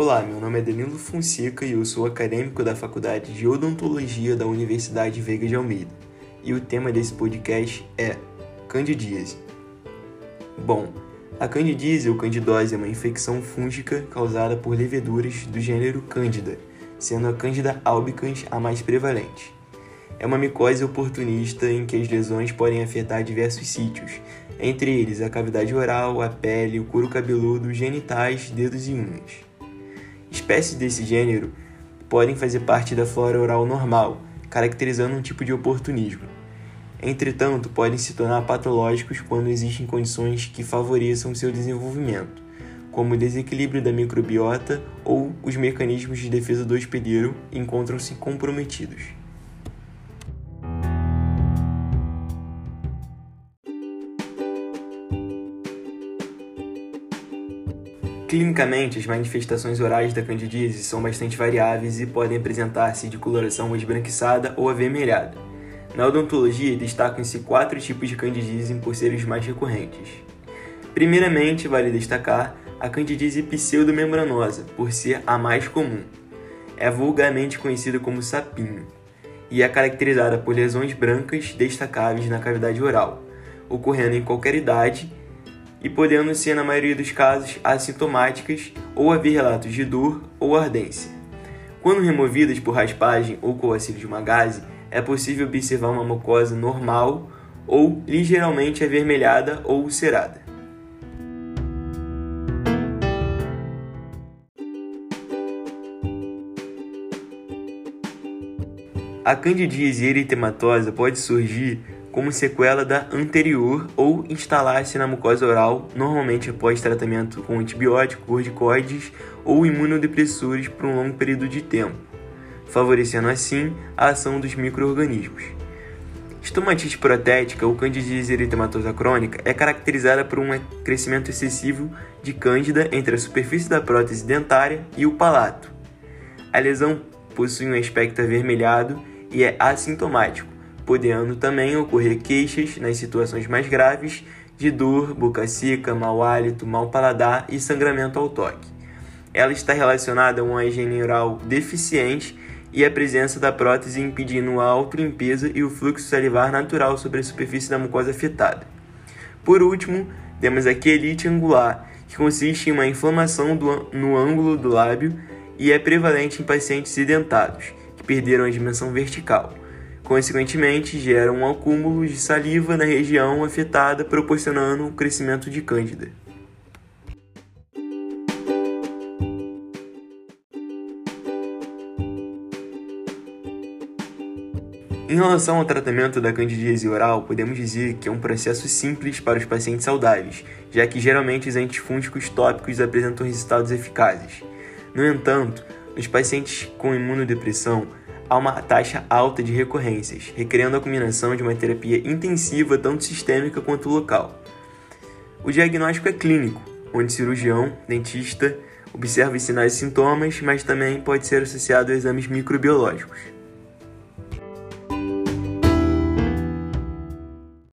Olá, meu nome é Danilo Fonseca e eu sou acadêmico da Faculdade de Odontologia da Universidade Veiga de Almeida. E o tema desse podcast é candidíase. Bom, a candidíase ou candidose é uma infecção fúngica causada por leveduras do gênero Cândida, sendo a Cândida albicans a mais prevalente. É uma micose oportunista em que as lesões podem afetar diversos sítios, entre eles a cavidade oral, a pele, o couro cabeludo, genitais, dedos e unhas. Espécies desse gênero podem fazer parte da flora oral normal, caracterizando um tipo de oportunismo. Entretanto, podem se tornar patológicos quando existem condições que favoreçam seu desenvolvimento, como o desequilíbrio da microbiota ou os mecanismos de defesa do hospedeiro encontram-se comprometidos. Clinicamente, as manifestações orais da candidíase são bastante variáveis e podem apresentar-se de coloração esbranquiçada ou avermelhada. Na odontologia, destacam-se quatro tipos de candidíase por serem os mais recorrentes. Primeiramente, vale destacar a candidíase pseudomembranosa, por ser a mais comum. É vulgarmente conhecida como sapinho e é caracterizada por lesões brancas destacáveis na cavidade oral, ocorrendo em qualquer idade e podendo ser, na maioria dos casos, assintomáticas ou haver relatos de dor ou ardência. Quando removidas por raspagem ou com o auxílio de uma gase, é possível observar uma mucosa normal ou ligeiramente avermelhada ou ulcerada. A candidíase eritematosa pode surgir como sequela da anterior ou instalar-se na mucosa oral, normalmente após tratamento com antibiótico, corticoides ou imunodepressores por um longo período de tempo, favorecendo assim a ação dos microorganismos. Estomatite protética ou candidíase eritematosa crônica é caracterizada por um crescimento excessivo de cândida entre a superfície da prótese dentária e o palato. A lesão possui um aspecto avermelhado e é assintomático, podendo também ocorrer queixas nas situações mais graves de dor, boca seca, mau hálito, mau paladar e sangramento ao toque. Ela está relacionada a uma higiene oral deficiente e a presença da prótese impedindo a autolimpeza e o fluxo salivar natural sobre a superfície da mucosa afetada. Por último, temos a quelite angular, que consiste em uma inflamação do, no ângulo do lábio e é prevalente em pacientes sedentados, que perderam a dimensão vertical. Consequentemente, gera um acúmulo de saliva na região afetada, proporcionando o crescimento de cândida. Em relação ao tratamento da candidíase oral, podemos dizer que é um processo simples para os pacientes saudáveis, já que geralmente os antifúngicos tópicos apresentam resultados eficazes. No entanto, nos pacientes com imunodepressão, há uma taxa alta de recorrências, requerendo a combinação de uma terapia intensiva tanto sistêmica quanto local. O diagnóstico é clínico, onde cirurgião, dentista, observa os sinais e sintomas, mas também pode ser associado a exames microbiológicos.